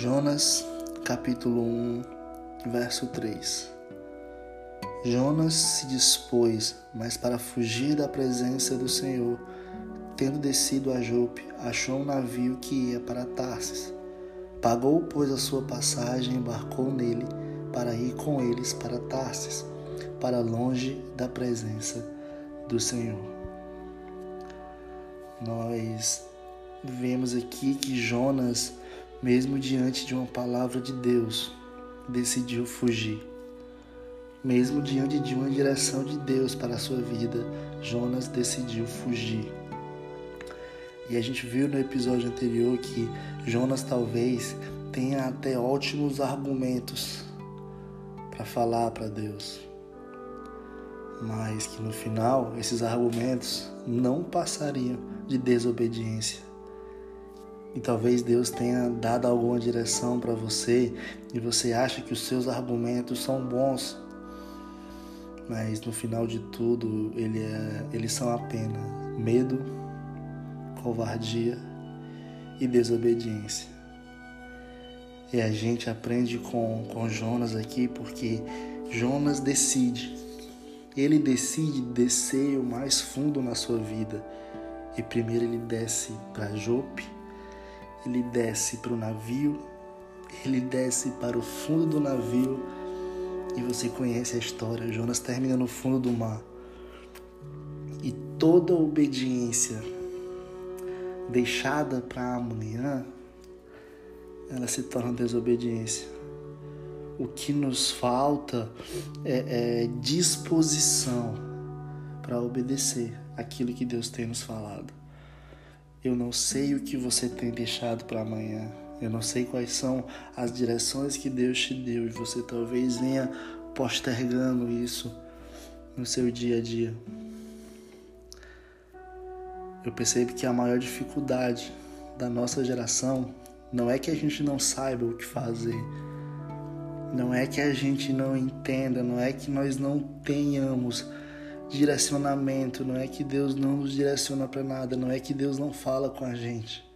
Jonas, capítulo 1, verso 3. Jonas se dispôs, mas para fugir da presença do Senhor, tendo descido a Jope, achou um navio que ia para Tarsis. Pagou, pois, a sua passagem e embarcou nele para ir com eles para Tarsis, para longe da presença do Senhor. Nós vemos aqui que Jonas, mesmo diante de uma palavra de Deus, decidiu fugir. Mesmo diante de uma direção de Deus para a sua vida, Jonas decidiu fugir. E a gente viu no episódio anterior que Jonas talvez tenha até ótimos argumentos para falar para Deus. Mas que no final esses argumentos não passariam de desobediência. E talvez Deus tenha dado alguma direção para você e você acha que os seus argumentos são bons, mas no final de tudo ele é, eles são apenas medo, covardia e desobediência. E a gente aprende com, com Jonas aqui porque Jonas decide. Ele decide descer o mais fundo na sua vida. E primeiro ele desce para Jope, ele desce para o navio, ele desce para o fundo do navio e você conhece a história. Jonas termina no fundo do mar. E toda obediência deixada para amanhã, ela se torna desobediência. O que nos falta é, é disposição para obedecer aquilo que Deus tem nos falado. Eu não sei o que você tem deixado para amanhã. Eu não sei quais são as direções que Deus te deu e você talvez venha postergando isso no seu dia a dia. Eu percebo que a maior dificuldade da nossa geração não é que a gente não saiba o que fazer, não é que a gente não entenda, não é que nós não tenhamos direcionamento, não é que Deus não nos direciona para nada, não é que Deus não fala com a gente.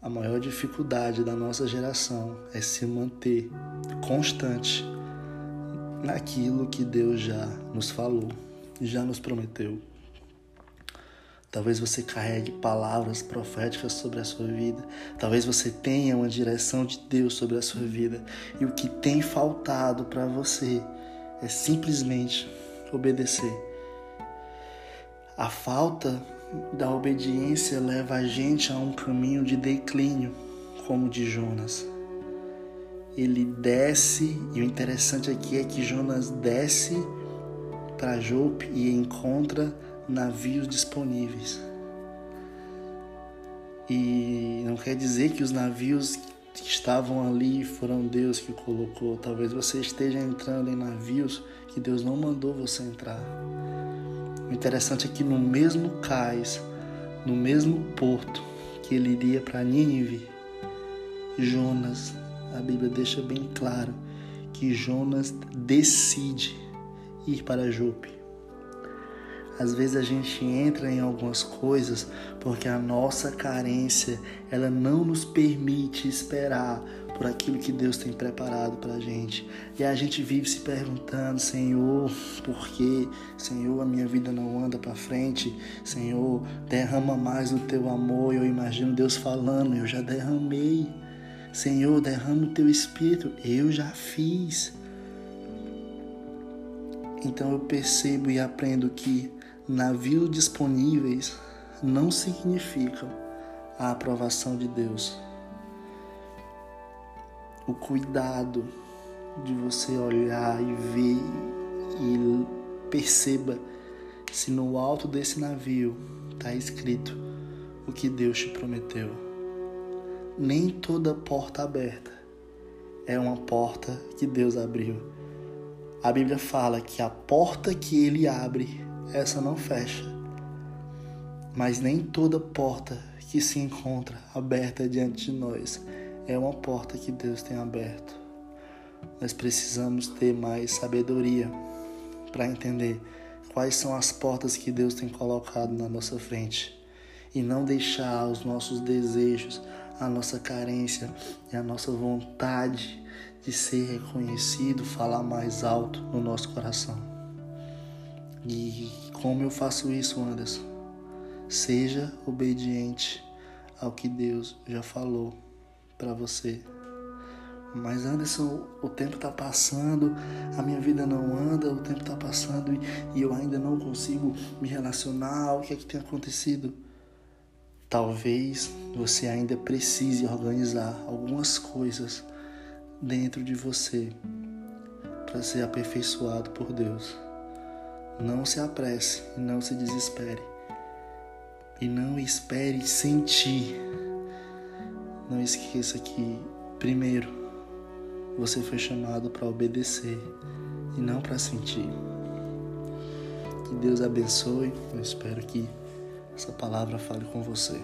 A maior dificuldade da nossa geração é se manter constante naquilo que Deus já nos falou, já nos prometeu. Talvez você carregue palavras proféticas sobre a sua vida. Talvez você tenha uma direção de Deus sobre a sua vida. E o que tem faltado para você é simplesmente obedecer. A falta da obediência leva a gente a um caminho de declínio, como de Jonas. Ele desce, e o interessante aqui é que Jonas desce para Jope e encontra navios disponíveis. E não quer dizer que os navios que estavam ali foram Deus que colocou. Talvez você esteja entrando em navios que Deus não mandou você entrar. O interessante é que no mesmo cais, no mesmo porto que ele iria para Nínive, Jonas, a Bíblia deixa bem claro que Jonas decide ir para Jope. Às vezes a gente entra em algumas coisas porque a nossa carência, ela não nos permite esperar por aquilo que Deus tem preparado para gente. E a gente vive se perguntando, Senhor, por que, Senhor, a minha vida não anda para frente? Senhor, derrama mais o teu amor. Eu imagino Deus falando, eu já derramei. Senhor, derrama o teu espírito. Eu já fiz. Então eu percebo e aprendo que navios disponíveis não significam a aprovação de Deus. O cuidado de você olhar e ver e perceba se no alto desse navio está escrito o que Deus te prometeu. Nem toda porta aberta é uma porta que Deus abriu. A Bíblia fala que a porta que ele abre essa não fecha. Mas nem toda porta que se encontra aberta diante de nós é uma porta que Deus tem aberto. Nós precisamos ter mais sabedoria para entender quais são as portas que Deus tem colocado na nossa frente e não deixar os nossos desejos, a nossa carência e a nossa vontade de ser reconhecido falar mais alto no nosso coração. E como eu faço isso, Anderson? Seja obediente ao que Deus já falou para você. Mas Anderson, o tempo está passando, a minha vida não anda, o tempo está passando e, eu ainda não consigo me relacionar. O que é que tem acontecido? Talvez você ainda precise organizar algumas coisas dentro de você para ser aperfeiçoado por Deus. Não se apresse, não se desespere. E não espere sentir. Não esqueça que, primeiro, você foi chamado para obedecer e não para sentir. Que Deus abençoe. Eu espero que essa palavra fale com você.